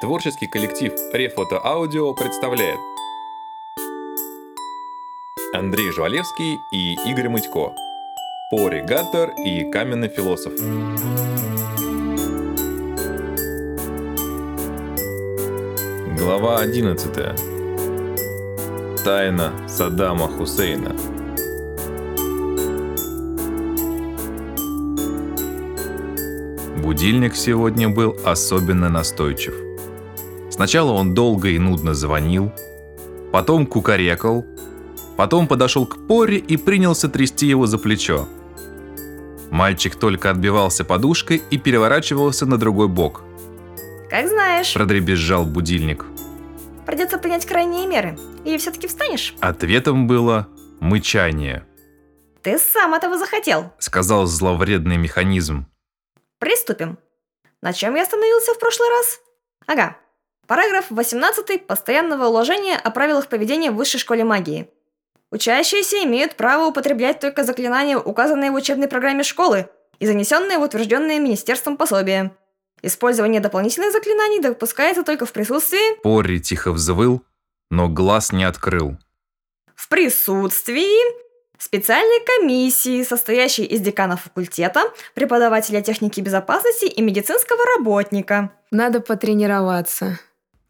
Творческий коллектив Рефото Аудио представляет. Андрей Жвалевский и Игорь Мытько. Поригатор и каменный философ. Глава 11 Тайна Саддама Хусейна. Будильник сегодня был особенно настойчив. Сначала он долго и нудно звонил, потом кукарекал, потом подошел к Поре и принялся трясти его за плечо. Мальчик только отбивался подушкой и переворачивался на другой бок. Как знаешь, Продребезжал будильник. придется принять крайние меры. Или все-таки встанешь? Ответом было мычание, Ты сам этого захотел. сказал зловредный механизм. Приступим. На чем я остановился в прошлый раз? Ага. Параграф 18 постоянного уложения о правилах поведения в высшей школе магии. Учащиеся имеют право употреблять только заклинания, указанные в учебной программе школы и занесенные в утвержденное министерством пособие. Использование дополнительных заклинаний допускается только в присутствии... Порри тихо взвыл, но глаз не открыл. В присутствии специальной комиссии, состоящей из декана факультета, преподавателя техники безопасности и медицинского работника. Надо потренироваться.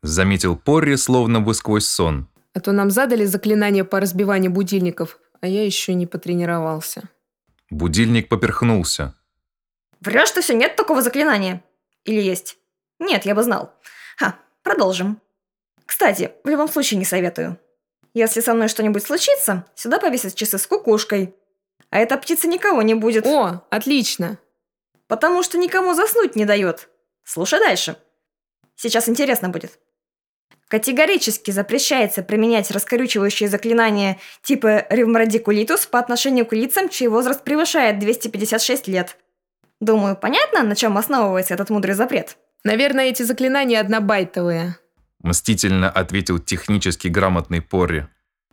Заметил Порри, словно бы сквозь сон. А то нам задали заклинание по разбиванию будильников, а я еще не потренировался. Будильник поперхнулся. Врешь, что все нет такого заклинания? Или есть? Нет, я бы знал. Ха, продолжим. Кстати, в любом случае не советую. Если со мной что-нибудь случится, сюда повесят часы с кукушкой. А эта птица никого не будет. О, отлично. Потому что никому заснуть не дает. Слушай дальше. Сейчас интересно будет. Категорически запрещается применять раскорючивающие заклинания типа ревмрадикулитус по отношению к лицам, чей возраст превышает 256 лет. Думаю, понятно, на чем основывается этот мудрый запрет? Наверное, эти заклинания однобайтовые. Мстительно ответил технически грамотный Порри.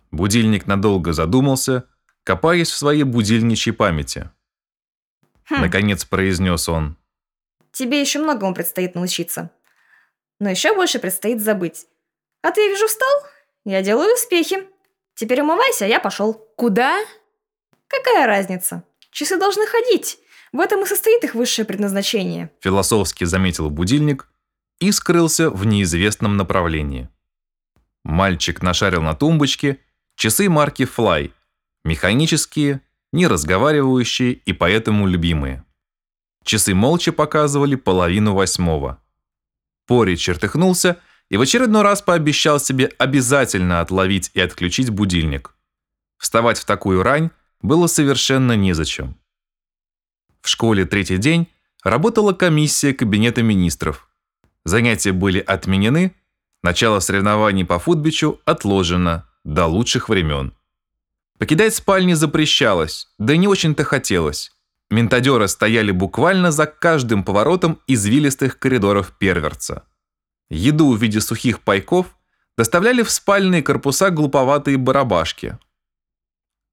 Будильник надолго задумался, копаясь в своей будильничьей памяти. Хм, Наконец произнес он. тебе еще многому предстоит научиться. Но еще больше предстоит забыть. А ты, я вижу, встал? Я делаю успехи. Теперь умывайся, а я пошел. Куда? Какая разница? Часы должны ходить. В этом и состоит их высшее предназначение. Философски заметил будильник и скрылся в неизвестном направлении. Мальчик нашарил на тумбочке часы марки Fly. Механические, не разговаривающие и поэтому любимые. Часы молча показывали половину восьмого. Пори чертыхнулся и в очередной раз пообещал себе обязательно отловить и отключить будильник. Вставать в такую рань было совершенно незачем. В школе третий день работала комиссия Кабинета министров. Занятия были отменены, начало соревнований по футбичу отложено до лучших времен. Покидать спальни запрещалось, да и не очень-то хотелось. Ментадеры стояли буквально за каждым поворотом извилистых коридоров Перверца. Еду в виде сухих пайков доставляли в спальные корпуса глуповатые барабашки.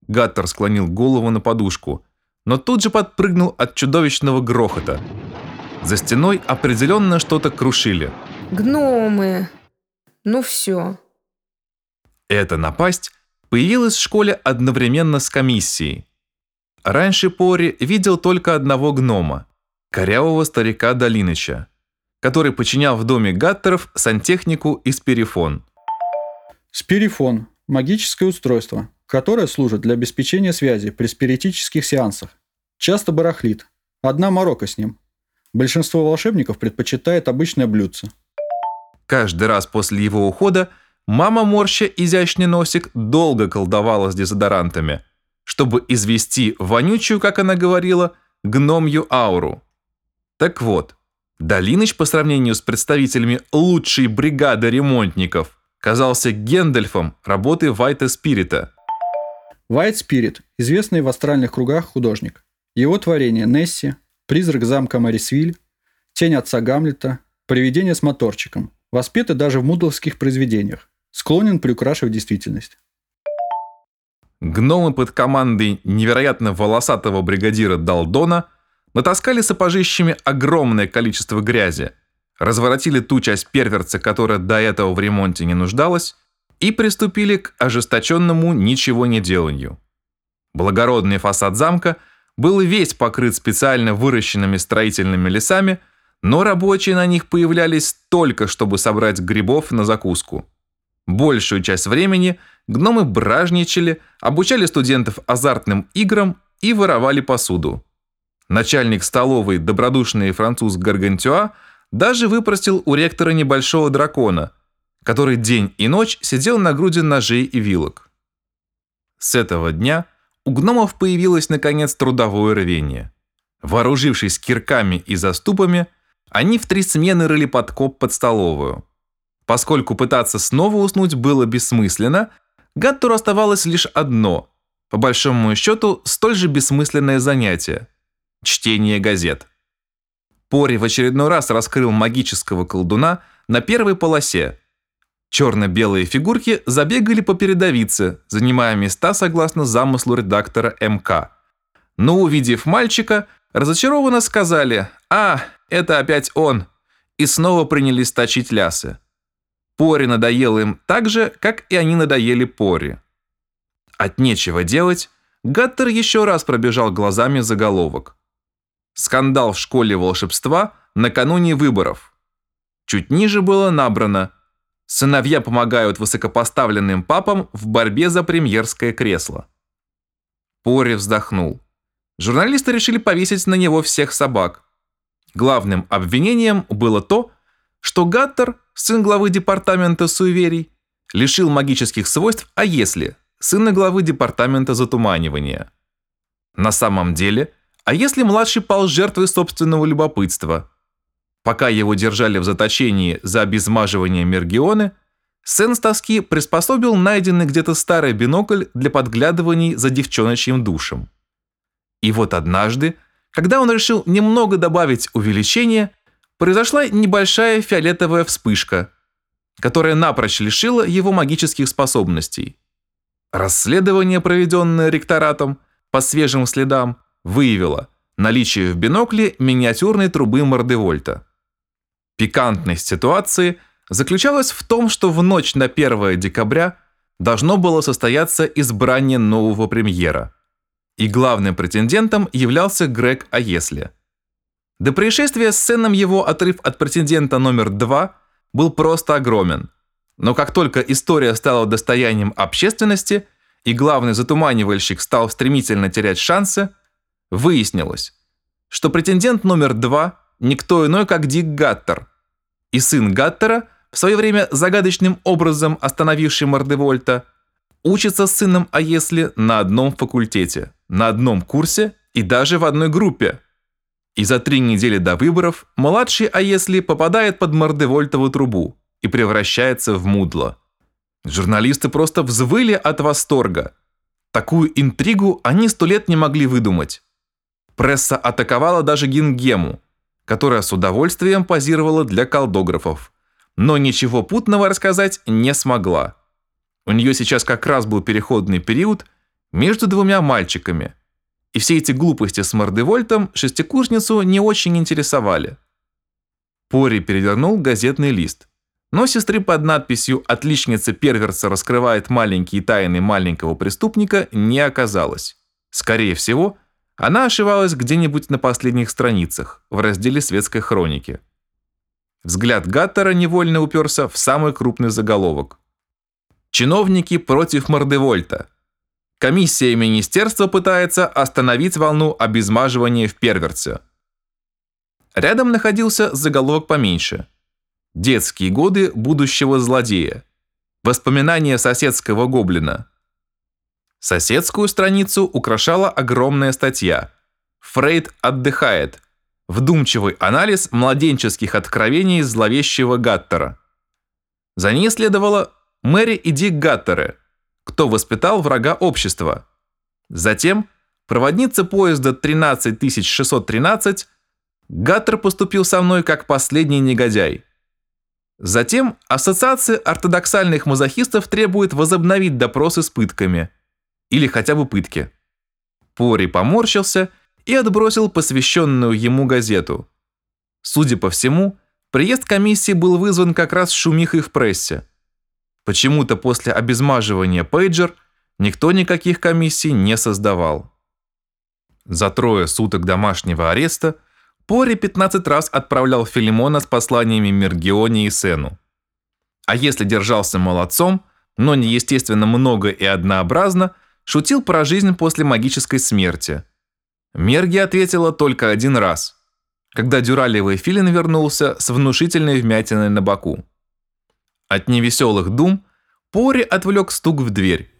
Гаттер склонил голову на подушку, но тут же подпрыгнул от чудовищного грохота. За стеной определенно что-то крушили. Гномы. Ну все. Эта напасть появилась в школе одновременно с комиссией. Раньше Пори видел только одного гнома, корявого старика Долиныча, который подчинял в доме Гаттеров сантехнику и спирифон. Спирифон – магическое устройство, которое служит для обеспечения связи при спиритических сеансах. Часто барахлит. Одна морока с ним. Большинство волшебников предпочитает обычное блюдце. Каждый раз после его ухода мама морща изящный носик долго колдовала с дезодорантами, чтобы извести вонючую, как она говорила, гномью ауру. Так вот, Долиныч по сравнению с представителями лучшей бригады ремонтников казался Гендальфом работы Вайта Спирита. White Spirit – известный в астральных кругах художник. Его творение Несси, Призрак замка Марисвиль, Тень отца Гамлета, Привидение с моторчиком воспеты даже в мудловских произведениях. Склонен приукрашивать действительность. Гномы под командой невероятно волосатого бригадира Далдона натаскали сапожищами огромное количество грязи, разворотили ту часть перверца, которая до этого в ремонте не нуждалась, и приступили к ожесточенному ничего не деланию. Благородный фасад замка был весь покрыт специально выращенными строительными лесами, но рабочие на них появлялись только, чтобы собрать грибов на закуску. Большую часть времени гномы бражничали, обучали студентов азартным играм и воровали посуду. Начальник столовой, добродушный француз Гаргантюа, даже выпросил у ректора небольшого дракона, который день и ночь сидел на груди ножей и вилок. С этого дня у гномов появилось наконец трудовое рвение. Вооружившись кирками и заступами, они в три смены рыли подкоп под столовую. Поскольку пытаться снова уснуть было бессмысленно, Гаттуру оставалось лишь одно, по большому счету, столь же бессмысленное занятие – чтение газет. Пори в очередной раз раскрыл магического колдуна на первой полосе. Черно-белые фигурки забегали по передовице, занимая места согласно замыслу редактора МК. Но увидев мальчика, разочарованно сказали «А, это опять он!» и снова принялись точить лясы. Пори надоел им так же, как и они надоели Пори. От нечего делать, Гаттер еще раз пробежал глазами заголовок. Скандал в школе волшебства накануне выборов. Чуть ниже было набрано «Сыновья помогают высокопоставленным папам в борьбе за премьерское кресло». Пори вздохнул. Журналисты решили повесить на него всех собак. Главным обвинением было то, что Гаттер, сын главы департамента суеверий, лишил магических свойств «а если» сына главы департамента затуманивания. На самом деле, а если младший пал жертвой собственного любопытства? Пока его держали в заточении за обезмаживание Мергионы, сын с тоски приспособил найденный где-то старый бинокль для подглядываний за девчоночьим душем. И вот однажды, когда он решил немного добавить увеличение, произошла небольшая фиолетовая вспышка, которая напрочь лишила его магических способностей. Расследование, проведенное ректоратом по свежим следам, выявило наличие в бинокле миниатюрной трубы Мордевольта. Пикантность ситуации заключалась в том, что в ночь на 1 декабря должно было состояться избрание нового премьера. И главным претендентом являлся Грег Аесли. До происшествия с сценом его отрыв от претендента номер два был просто огромен. Но как только история стала достоянием общественности и главный затуманивальщик стал стремительно терять шансы, выяснилось, что претендент номер два никто иной, как Дик Гаттер. И сын Гаттера, в свое время загадочным образом остановивший Мордевольта, учится с сыном А на одном факультете, на одном курсе и даже в одной группе. И за три недели до выборов младший А попадает под Мордевольтову трубу и превращается в мудло. Журналисты просто взвыли от восторга. Такую интригу они сто лет не могли выдумать. Пресса атаковала даже Гингему, которая с удовольствием позировала для колдографов, но ничего путного рассказать не смогла. У нее сейчас как раз был переходный период между двумя мальчиками, и все эти глупости с Мордевольтом шестикурсницу не очень интересовали. Пори перевернул газетный лист – но сестры под надписью «Отличница перверса раскрывает маленькие тайны маленького преступника» не оказалось. Скорее всего, она ошивалась где-нибудь на последних страницах, в разделе светской хроники. Взгляд Гаттера невольно уперся в самый крупный заголовок. «Чиновники против Мордевольта. Комиссия министерства пытается остановить волну обезмаживания в перверсе». Рядом находился заголовок поменьше – Детские годы будущего злодея. Воспоминания соседского гоблина. Соседскую страницу украшала огромная статья. Фрейд отдыхает. Вдумчивый анализ младенческих откровений зловещего Гаттера. За ней следовало Мэри и Дик Гаттеры, кто воспитал врага общества. Затем проводница поезда 13613 Гаттер поступил со мной как последний негодяй. Затем Ассоциация ортодоксальных мазохистов требует возобновить допросы с пытками. Или хотя бы пытки. Пори поморщился и отбросил посвященную ему газету. Судя по всему, приезд комиссии был вызван как раз шумихой в прессе. Почему-то после обезмаживания пейджер никто никаких комиссий не создавал. За трое суток домашнего ареста Пори 15 раз отправлял Филимона с посланиями Мергионе и Сену. А если держался молодцом, но неестественно много и однообразно, шутил про жизнь после магической смерти. Мерги ответила только один раз, когда дюралевый филин вернулся с внушительной вмятиной на боку. От невеселых дум Пори отвлек стук в дверь.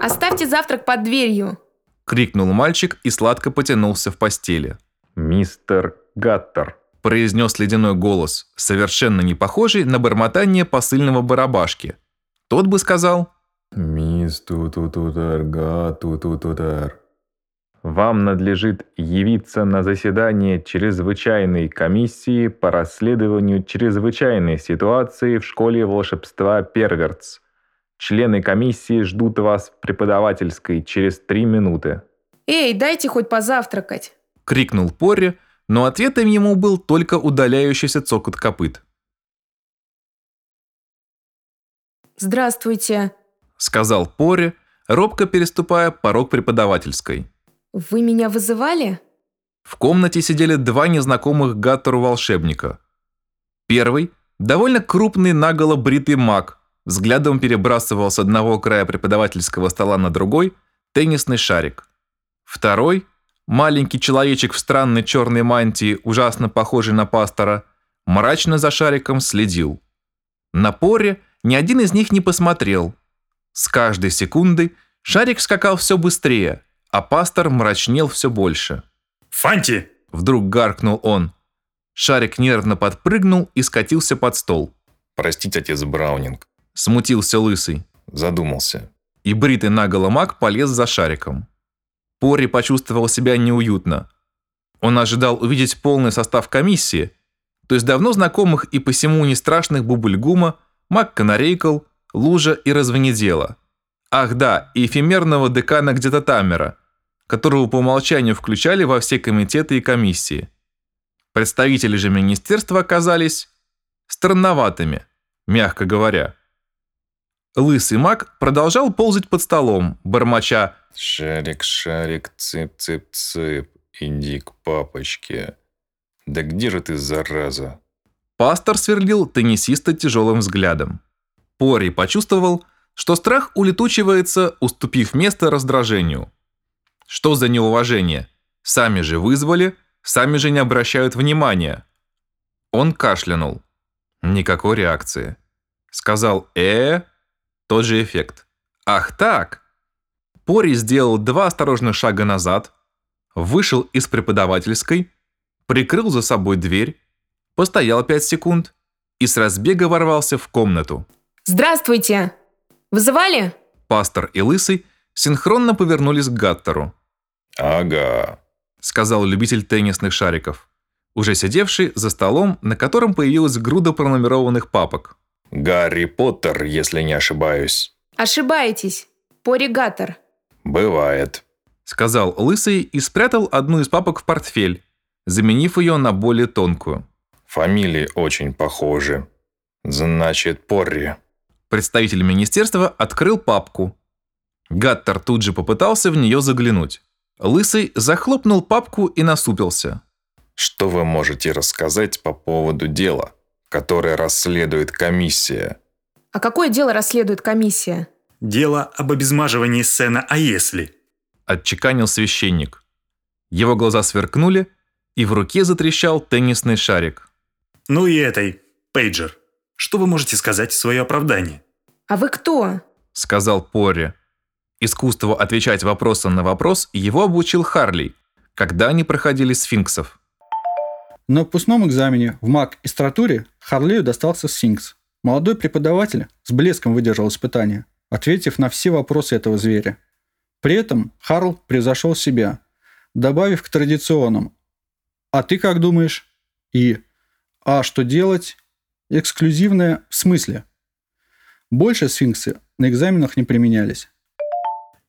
Оставьте завтрак под дверью. Крикнул мальчик и сладко потянулся в постели. «Мистер Гаттер», произнес ледяной голос, совершенно не похожий на бормотание посыльного барабашки. Тот бы сказал «Мисс Тутутутар Гатутутутар». Вам надлежит явиться на заседание чрезвычайной комиссии по расследованию чрезвычайной ситуации в школе волшебства Первертс. Члены комиссии ждут вас в преподавательской через три минуты. Эй, дайте хоть позавтракать. Крикнул Порри, но ответом ему был только удаляющийся цокот копыт. Здравствуйте. Сказал Порри, робко переступая порог преподавательской. Вы меня вызывали? В комнате сидели два незнакомых Гаттеру волшебника. Первый – довольно крупный наголо бритый маг, взглядом перебрасывал с одного края преподавательского стола на другой теннисный шарик. Второй – маленький человечек в странной черной мантии, ужасно похожий на пастора, мрачно за шариком следил. На поре ни один из них не посмотрел. С каждой секундой шарик скакал все быстрее – а пастор мрачнел все больше. «Фанти!» – вдруг гаркнул он. Шарик нервно подпрыгнул и скатился под стол. «Простите, отец Браунинг». Смутился лысый. Задумался. И бритый наголо маг полез за шариком. Пори почувствовал себя неуютно. Он ожидал увидеть полный состав комиссии, то есть давно знакомых и посему не страшных Бубльгума, Мак Канарейкл, Лужа и Развенедела. Ах да, и эфемерного декана где-то Тамера – которого по умолчанию включали во все комитеты и комиссии. Представители же министерства оказались странноватыми, мягко говоря. Лысый маг продолжал ползать под столом, бормоча «Шарик, шарик, цып-цып-цып, иди к папочке. Да где же ты, зараза?» Пастор сверлил теннисиста тяжелым взглядом. Пори почувствовал, что страх улетучивается, уступив место раздражению – что за неуважение? Сами же вызвали, сами же не обращают внимания. Он кашлянул. Никакой реакции. Сказал э, тот же эффект. Ах так! Пори сделал два осторожных шага назад, вышел из преподавательской, прикрыл за собой дверь, постоял пять секунд и с разбега ворвался в комнату. «Здравствуйте! Вызывали?» Пастор и Лысый синхронно повернулись к Гаттеру. «Ага», — сказал любитель теннисных шариков, уже сидевший за столом, на котором появилась груда пронумерованных папок. «Гарри Поттер, если не ошибаюсь». «Ошибаетесь. Поригатор». «Бывает», — сказал Лысый и спрятал одну из папок в портфель, заменив ее на более тонкую. «Фамилии очень похожи. Значит, Порри». Представитель министерства открыл папку. Гаттер тут же попытался в нее заглянуть. Лысый захлопнул папку и насупился. «Что вы можете рассказать по поводу дела, которое расследует комиссия?» А какое дело расследует комиссия? Дело об обезмаживании сцена «А если?» Отчеканил священник. Его глаза сверкнули, и в руке затрещал теннисный шарик. Ну и этой, Пейджер. Что вы можете сказать в свое оправдание? А вы кто? Сказал Порри. Искусству отвечать вопросом на вопрос его обучил Харли, когда они проходили сфинксов. На выпускном экзамене в маг-истратуре Харлею достался сфинкс. Молодой преподаватель с блеском выдержал испытание, ответив на все вопросы этого зверя. При этом Харл превзошел себя, добавив к традиционным «А ты как думаешь?» и «А что делать?» Эксклюзивное в смысле. Больше сфинксы на экзаменах не применялись.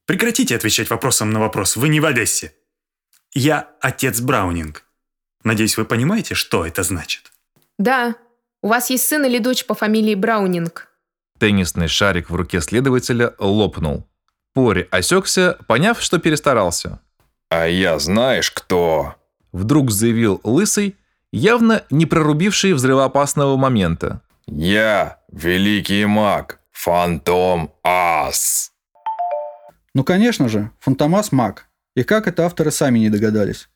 Прекратите отвечать вопросом на вопрос, вы не в Одессе. Я отец Браунинг. Надеюсь, вы понимаете, что это значит? Да, У вас есть сын или дочь по фамилии Браунинг? Теннисный шарик в руке следователя лопнул. Пори осекся, поняв, что перестарался. А я знаешь кто? Вдруг заявил Лысый, явно не прорубивший взрывоопасного момента. Я великий маг, Фантом Ас. Ну, конечно же, Фантомас маг. И как это авторы сами не догадались.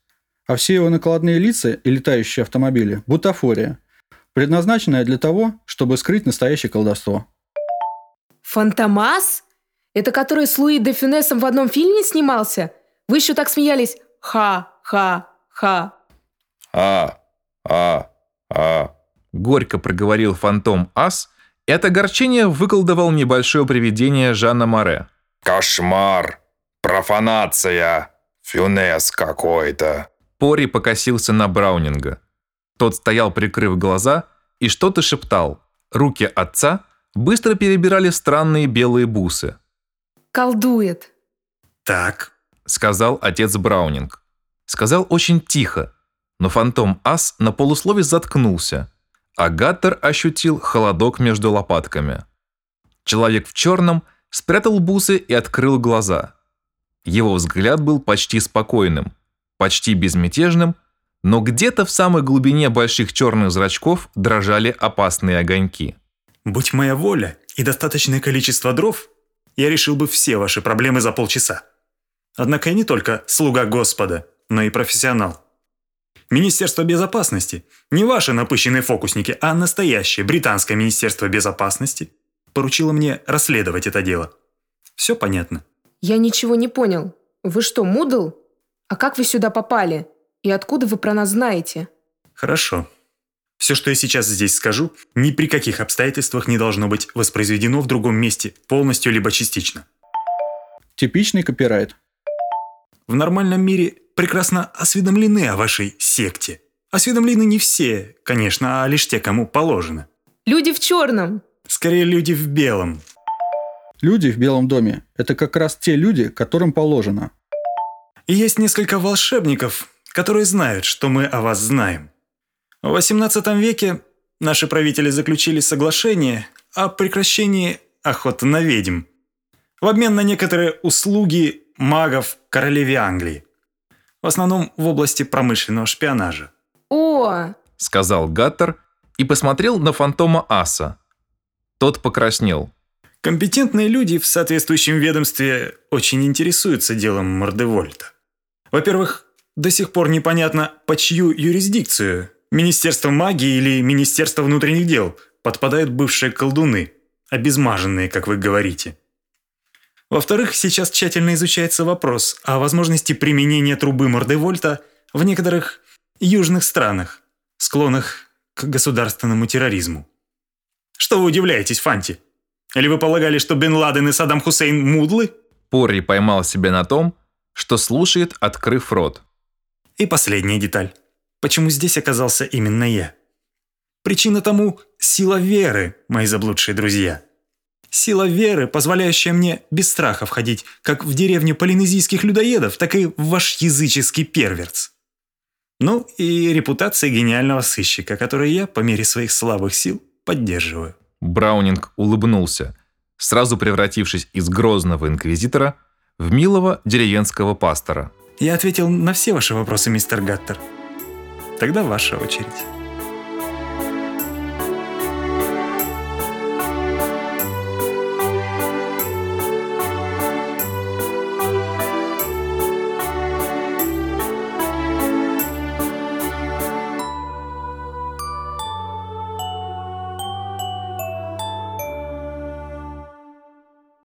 А все его накладные лица и летающие автомобили – бутафория, предназначенная для того, чтобы скрыть настоящее колдовство. Фантомас? Это который с Луи де Фюнесом в одном фильме снимался? Вы еще так смеялись. Ха-ха-ха. А, а, а. Горько проговорил фантом Ас, и от огорчения выколдовал небольшое привидение Жанна Море. Кошмар. Профанация. Фюнес какой-то. Пори покосился на Браунинга. Тот стоял, прикрыв глаза, и что-то шептал. Руки отца быстро перебирали странные белые бусы. Колдует. Так, Сказал отец Браунинг. Сказал очень тихо, но фантом Ас на полуслове заткнулся, а Гаттер ощутил холодок между лопатками. Человек в черном спрятал бусы и открыл глаза. Его взгляд был почти спокойным, почти безмятежным, но где-то в самой глубине больших черных зрачков дрожали опасные огоньки. будь моя воля и достаточное количество дров, я решил бы все ваши проблемы за полчаса. Однако я не только слуга Господа, но и профессионал. Министерство безопасности, не ваши напыщенные фокусники, а настоящее британское Министерство безопасности, поручило мне расследовать это дело. Все понятно. Я ничего не понял. Вы что, Мудл? А как вы сюда попали? И откуда вы про нас знаете? Хорошо. Все, что я сейчас здесь скажу, ни при каких обстоятельствах не должно быть воспроизведено в другом месте, полностью либо частично. Типичный копирайт. В нормальном мире прекрасно осведомлены о вашей секте. Осведомлены не все, конечно, а лишь те, кому положено. Люди в черном. Скорее, люди в белом. Люди в Белом доме – это как раз те люди, которым положено. И есть несколько волшебников, которые знают, что мы о вас знаем. В XVIII веке наши правители заключили соглашение о прекращении охоты на ведьм в обмен на некоторые услуги магов королеве Англии. В основном в области промышленного шпионажа. О, Сказал Гаттер и посмотрел на фантома Аса. Тот покраснел. Компетентные люди в соответствующем ведомстве очень интересуются делом Мордевольта. Во-первых, до сих пор непонятно, по чью юрисдикцию Министерство магии или Министерство внутренних дел подпадают бывшие колдуны, обезмаженные, как вы говорите. Во-вторых, сейчас тщательно изучается вопрос о возможности применения трубы Мордевольта в некоторых южных странах, склонных к государственному терроризму. Что вы удивляетесь, Фанти? Или вы полагали, что Бен Ладен и Саддам Хусейн мудлы? Пори поймал себя на том, что слушает, открыв рот. И последняя деталь. Почему здесь оказался именно я? Причина тому – сила веры, мои заблудшие друзья. Сила веры, позволяющая мне без страха входить как в деревню полинезийских людоедов, так и в ваш языческий перверц. Ну и репутация гениального сыщика, которую я, по мере своих слабых сил, поддерживаю. Браунинг улыбнулся, сразу превратившись из грозного инквизитора в милого деревенского пастора. Я ответил на все ваши вопросы, мистер Гаттер. Тогда ваша очередь.